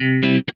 Thank you.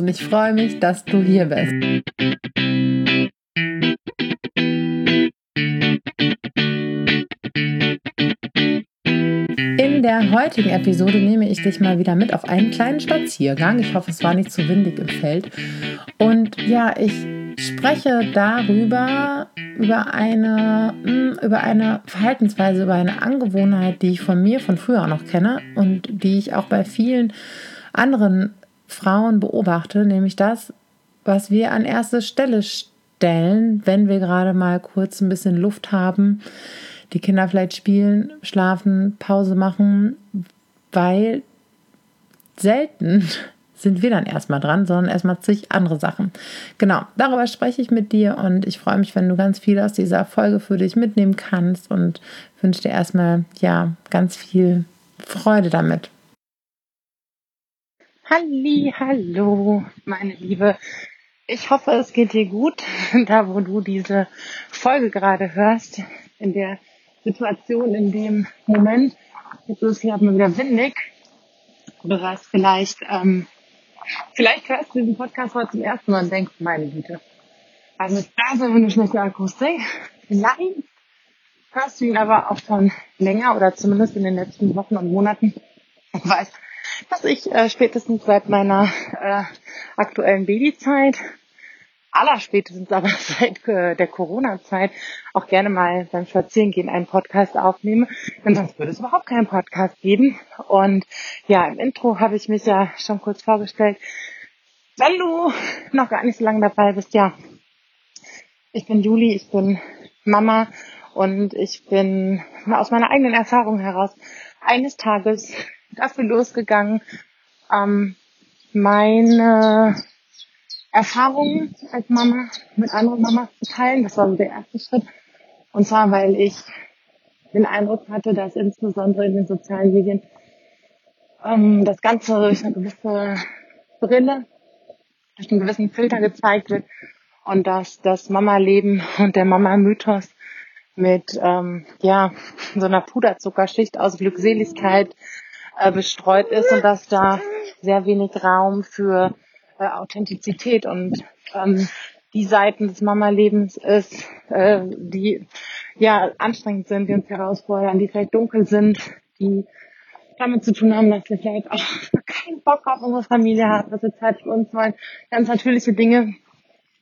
Und ich freue mich, dass du hier bist. In der heutigen Episode nehme ich dich mal wieder mit auf einen kleinen Spaziergang. Ich hoffe, es war nicht zu windig im Feld. Und ja, ich spreche darüber, über eine, hm, über eine Verhaltensweise, über eine Angewohnheit, die ich von mir von früher auch noch kenne und die ich auch bei vielen anderen Frauen beobachte, nämlich das, was wir an erste Stelle stellen, wenn wir gerade mal kurz ein bisschen Luft haben, die Kinder vielleicht spielen, schlafen, Pause machen, weil selten sind wir dann erstmal dran, sondern erstmal zig andere Sachen. Genau, darüber spreche ich mit dir und ich freue mich, wenn du ganz viel aus dieser Folge für dich mitnehmen kannst und wünsche dir erstmal ja ganz viel Freude damit. Halli, hallo, meine Liebe. Ich hoffe, es geht dir gut, da wo du diese Folge gerade hörst, in der Situation, in dem Moment. Jetzt ist es hier mal wieder windig. Du hast vielleicht ähm, Vielleicht hörst du diesen Podcast heute zum ersten Mal und denkst, meine Güte. Also da wir eine schlechte Akustik. Vielleicht hörst du ihn aber auch schon länger oder zumindest in den letzten Wochen und Monaten. Ich weiß, dass ich äh, spätestens seit meiner äh, aktuellen Babyzeit allerspätestens aber seit äh, der Corona-Zeit auch gerne mal beim Spazierengehen einen Podcast aufnehme, denn sonst würde es überhaupt keinen Podcast geben. Und ja, im Intro habe ich mich ja schon kurz vorgestellt. Wenn du noch gar nicht so lange dabei bist, ja, ich bin Juli, ich bin Mama und ich bin aus meiner eigenen Erfahrung heraus eines Tages dafür losgegangen, ähm, meine Erfahrungen als Mama mit anderen Mamas zu teilen. Das war so der erste Schritt. Und zwar, weil ich den Eindruck hatte, dass insbesondere in den sozialen Medien ähm, das Ganze durch eine gewisse Brille, durch einen gewissen Filter gezeigt wird und dass das Mama-Leben und der Mama-Mythos mit ähm, ja so einer Puderzuckerschicht aus Glückseligkeit äh, bestreut ist und dass da sehr wenig Raum für äh, Authentizität und ähm, die Seiten des Mama-Lebens ist, äh, die ja anstrengend sind, die uns herausfordern, die vielleicht dunkel sind, die damit zu tun haben, dass wir vielleicht auch keinen Bock auf unsere Familie haben, dass wir Zeit für uns wollen. Ganz natürliche Dinge,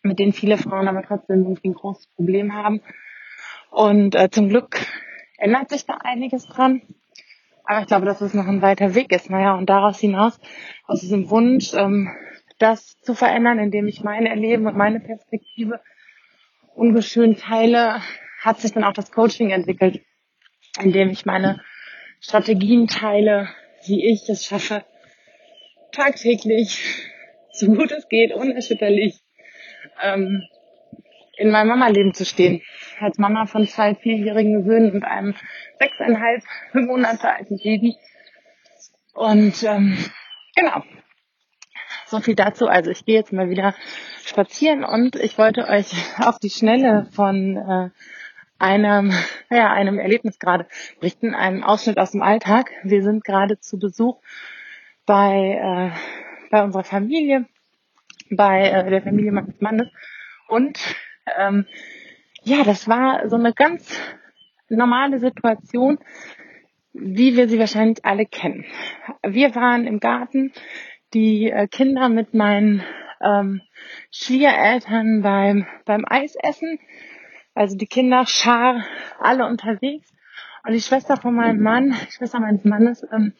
mit denen viele Frauen aber trotzdem irgendwie ein großes Problem haben. Und äh, zum Glück ändert sich da einiges dran. Aber ich glaube, dass es noch ein weiter Weg ist. Naja, und daraus hinaus, aus diesem Wunsch, ähm, das zu verändern, indem ich mein Erleben und meine Perspektive ungeschönt teile, hat sich dann auch das Coaching entwickelt, indem ich meine Strategien teile, wie ich es schaffe, tagtäglich, so gut es geht, unerschütterlich, ähm, in meinem Mama-Leben zu stehen. Als Mama von zwei vierjährigen Söhnen und einem sechseinhalb Monate alten Baby. Und ähm, genau, so viel dazu. Also ich gehe jetzt mal wieder spazieren und ich wollte euch auf die Schnelle von äh, einem, ja, einem Erlebnis gerade berichten, einem Ausschnitt aus dem Alltag. Wir sind gerade zu Besuch bei, äh, bei unserer Familie, bei äh, der Familie meines Mannes. Und ähm, ja, das war so eine ganz normale Situation, wie wir sie wahrscheinlich alle kennen. Wir waren im Garten, die äh, Kinder mit meinen ähm, Schwiegereltern beim, beim Eisessen. Also die Kinder schar alle unterwegs. Und die Schwester von meinem Mann, die Schwester meines Mannes, ähm,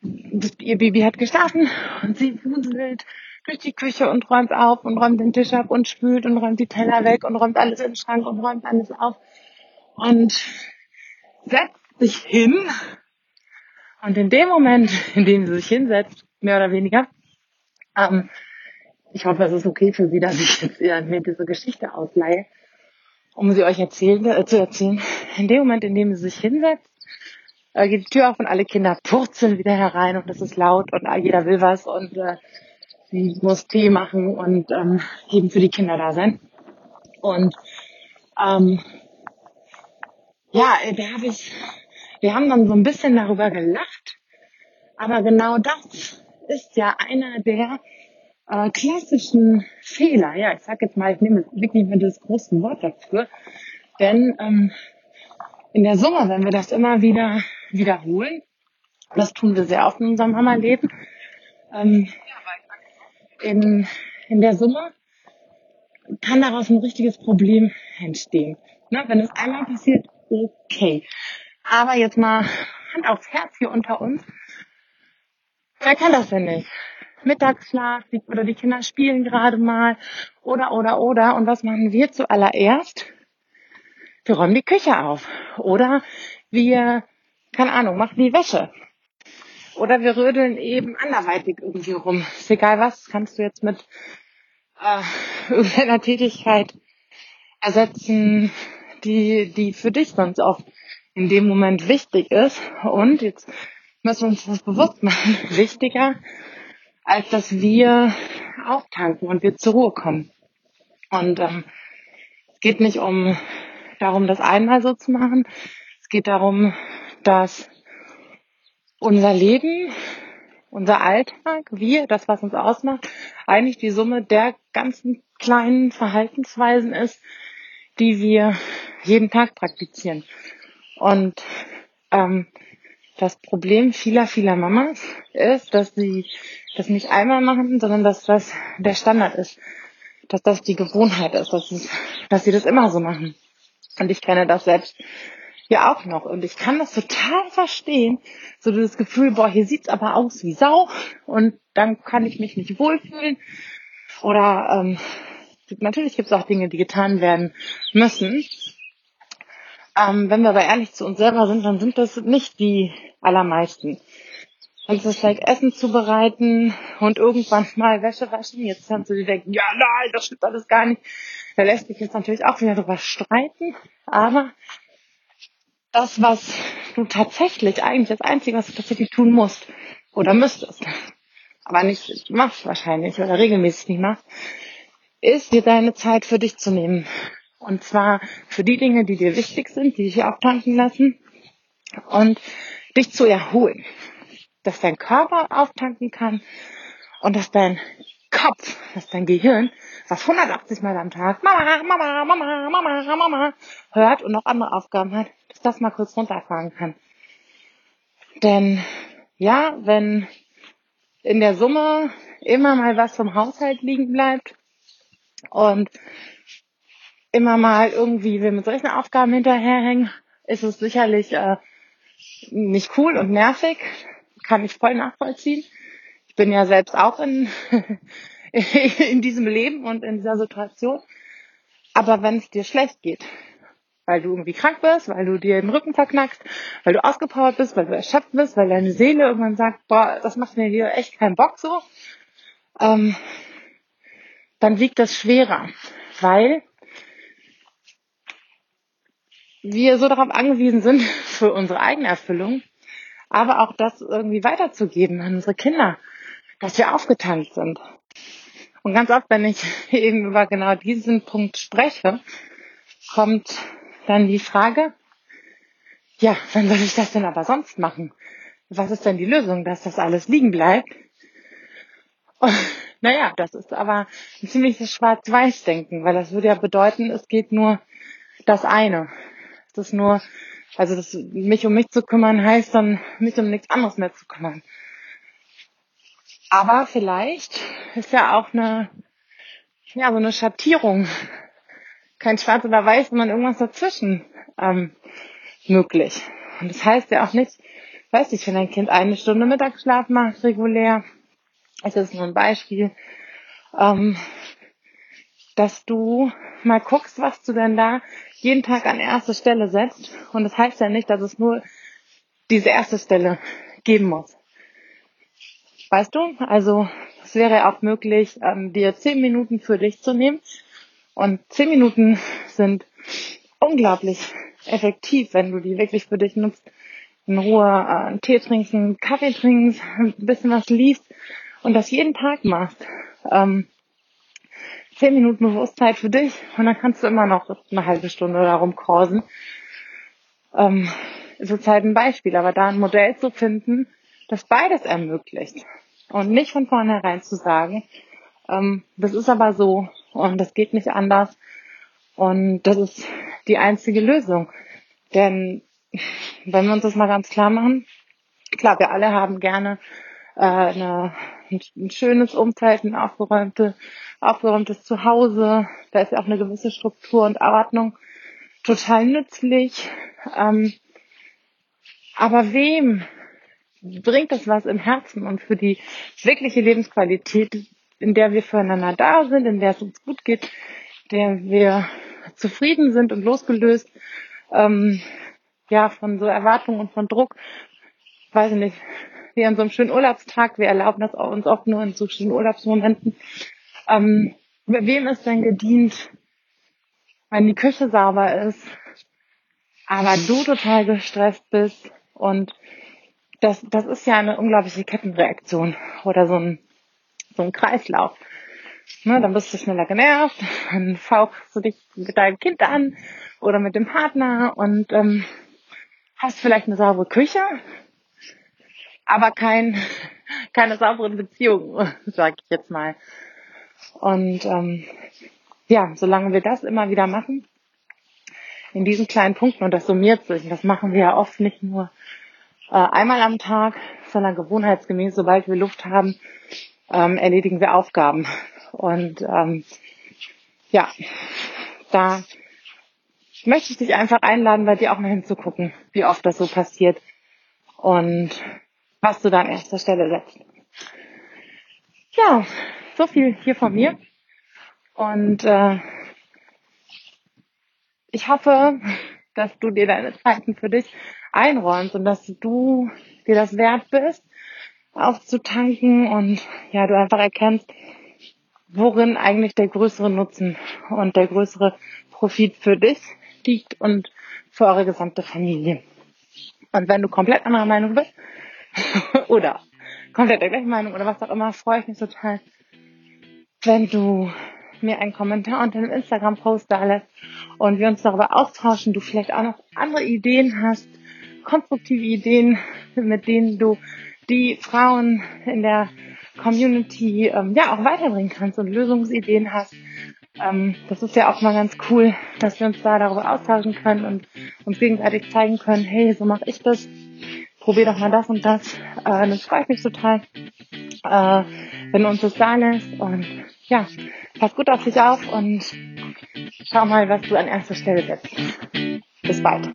das, ihr Baby hat geschlafen und sie wuselt durch die Küche und räumt auf und räumt den Tisch ab und spült und räumt die Teller weg und räumt alles in den Schrank und räumt alles auf. und setzt sich hin. Und in dem Moment, in dem sie sich hinsetzt, mehr oder weniger, ähm, ich hoffe, es ist okay für Sie, dass ich jetzt mir diese Geschichte ausleihe, um sie euch erzählen, äh, zu erzählen. In dem Moment, in dem sie sich hinsetzt, äh, geht die Tür auf und alle Kinder purzeln wieder herein und es ist laut und jeder will was und äh, sie muss Tee machen und ähm, eben für die Kinder da sein. Und ähm, ja, da habe ich, wir haben dann so ein bisschen darüber gelacht, aber genau das ist ja einer der äh, klassischen Fehler. Ja, ich sag jetzt mal, ich nehme wirklich mal das große Wort dafür, denn ähm, in der Summe, wenn wir das immer wieder wiederholen, das tun wir sehr oft in unserem Hammerleben, ähm, in, in der Summe kann daraus ein richtiges Problem entstehen. Ne? Wenn es einmal passiert, okay. Aber jetzt mal Hand aufs Herz hier unter uns. Wer kann das denn nicht? Mittagsschlaf oder die Kinder spielen gerade mal oder oder oder. Und was machen wir zuallererst? Wir räumen die Küche auf. Oder wir, keine Ahnung, machen die Wäsche. Oder wir rödeln eben anderweitig irgendwie rum. Ist egal was, kannst du jetzt mit äh, irgendeiner Tätigkeit ersetzen, die, die für dich sonst auch in dem Moment wichtig ist. Und jetzt müssen wir uns das bewusst machen. Wichtiger, als dass wir auftanken und wir zur Ruhe kommen. Und ähm, es geht nicht um darum, das einmal so zu machen. Es geht darum, dass unser Leben, unser Alltag, wir, das, was uns ausmacht, eigentlich die Summe der ganzen kleinen Verhaltensweisen ist, die wir jeden Tag praktizieren. Und ähm, das Problem vieler, vieler Mamas ist, dass sie das nicht einmal machen, sondern dass das der Standard ist. Dass das die Gewohnheit ist, dass, es, dass sie das immer so machen. Und ich kenne das selbst ja auch noch. Und ich kann das total verstehen. So das Gefühl, boah, hier sieht's aber aus wie Sau. Und dann kann ich mich nicht wohlfühlen. Oder ähm, natürlich gibt es auch Dinge, die getan werden müssen. Ähm, wenn wir aber ehrlich zu uns selber sind, dann sind das nicht die allermeisten. Es ist vielleicht Essen zubereiten und irgendwann mal Wäsche waschen, jetzt kannst du dir denken, ja nein, das stimmt alles gar nicht. Da lässt sich jetzt natürlich auch wieder drüber streiten, aber das, was du tatsächlich eigentlich das Einzige, was du tatsächlich tun musst oder müsstest, aber nicht machst wahrscheinlich oder regelmäßig nicht machst, ist dir deine Zeit für dich zu nehmen. Und zwar für die Dinge, die dir wichtig sind, die dich auftanken lassen und dich zu erholen. Dass dein Körper auftanken kann und dass dein Kopf, dass dein Gehirn, was 180 Mal am Tag Mama, Mama, Mama, Mama, Mama hört und noch andere Aufgaben hat, dass das mal kurz runterfahren kann. Denn ja, wenn in der Summe immer mal was vom Haushalt liegen bleibt und immer mal irgendwie wir mit solchen Aufgaben hinterherhängen, ist es sicherlich äh, nicht cool und nervig. Kann ich voll nachvollziehen. Ich bin ja selbst auch in, in diesem Leben und in dieser Situation. Aber wenn es dir schlecht geht, weil du irgendwie krank bist, weil du dir den Rücken verknackst, weil du ausgepowert bist, weil du erschöpft bist, weil deine Seele irgendwann sagt, boah, das macht mir hier echt keinen Bock so, ähm, dann wiegt das schwerer, weil wir so darauf angewiesen sind für unsere eigene Erfüllung, aber auch das irgendwie weiterzugeben an unsere Kinder, dass wir aufgetankt sind. Und ganz oft, wenn ich eben über genau diesen Punkt spreche, kommt dann die Frage, ja, wann soll ich das denn aber sonst machen? Was ist denn die Lösung, dass das alles liegen bleibt? Und, naja, das ist aber ein ziemliches Schwarz-Weiß-Denken, weil das würde ja bedeuten, es geht nur das eine. Es ist nur, also das, mich um mich zu kümmern heißt dann, mich um nichts anderes mehr zu kümmern. Aber vielleicht ist ja auch eine, ja, so eine Schattierung, kein Schwarz oder Weiß, sondern irgendwas dazwischen ähm, möglich. Und das heißt ja auch nicht, weiß ich, wenn ein Kind eine Stunde Mittagsschlaf macht, regulär, es ist nur ein Beispiel, ähm, dass du mal guckst, was du denn da jeden Tag an erste Stelle setzt. Und das heißt ja nicht, dass es nur diese erste Stelle geben muss. Weißt du? Also es wäre auch möglich, ähm, dir zehn Minuten für dich zu nehmen. Und zehn Minuten sind unglaublich effektiv, wenn du die wirklich für dich nutzt. In Ruhe äh, einen Tee trinkst, einen Kaffee trinkst, ein bisschen was liest und das jeden Tag machst. Ähm, zehn Minuten Bewusstheit für dich und dann kannst du immer noch eine halbe Stunde darum krausen. Ähm, ist jetzt halt ein Beispiel, aber da ein Modell zu finden, das beides ermöglicht und nicht von vornherein zu sagen, ähm, das ist aber so und das geht nicht anders und das ist die einzige Lösung. Denn wenn wir uns das mal ganz klar machen, klar, wir alle haben gerne äh, eine, ein, schönes Umfeld, ein aufgeräumte, aufgeräumtes Zuhause. Da ist ja auch eine gewisse Struktur und Ordnung total nützlich. Ähm, aber wem bringt das was im Herzen und für die wirkliche Lebensqualität, in der wir füreinander da sind, in der es uns gut geht, der wir zufrieden sind und losgelöst ähm, ja von so Erwartungen und von Druck, weiß ich nicht, wie an so einem schönen Urlaubstag, wir erlauben das uns oft nur in so schönen Urlaubsmomenten. Ähm, wem ist denn gedient, wenn die Küche sauber ist, aber du total gestresst bist und das, das ist ja eine unglaubliche Kettenreaktion oder so ein, so ein Kreislauf. Ne, dann bist du schneller genervt, dann fauchst du dich mit deinem Kind an oder mit dem Partner und ähm, hast vielleicht eine saubere Küche, aber kein, keine sauberen Beziehungen, sag ich jetzt mal. Und ähm, ja, solange wir das immer wieder machen, in diesen kleinen Punkten, und das summiert sich, und das machen wir ja oft nicht nur äh, einmal am Tag, sondern gewohnheitsgemäß, sobald wir Luft haben, ähm, erledigen wir Aufgaben. Und ähm, ja, da möchte ich dich einfach einladen, bei dir auch mal hinzugucken, wie oft das so passiert. Und was du da an erster Stelle setzt. Ja, so viel hier von mir. Und äh, ich hoffe, dass du dir deine Zeiten für dich einräumst und dass du dir das wert bist, aufzutanken und ja, du einfach erkennst, worin eigentlich der größere Nutzen und der größere Profit für dich liegt und für eure gesamte Familie. Und wenn du komplett anderer Meinung bist, oder komplett der gleichen Meinung oder was auch immer, freue ich mich total, wenn du mir einen Kommentar unter einem Instagram-Post da lässt und wir uns darüber austauschen, du vielleicht auch noch andere Ideen hast, konstruktive Ideen, mit denen du die Frauen in der Community ähm, ja auch weiterbringen kannst und Lösungsideen hast. Ähm, das ist ja auch mal ganz cool, dass wir uns da darüber austauschen können und uns gegenseitig zeigen können, hey, so mache ich das probier doch mal das und das. Äh, das freut mich total, äh, wenn du uns das da lässt. Und ja, pass gut auf dich auf und schau mal, was du an erster Stelle setzt. Bis bald.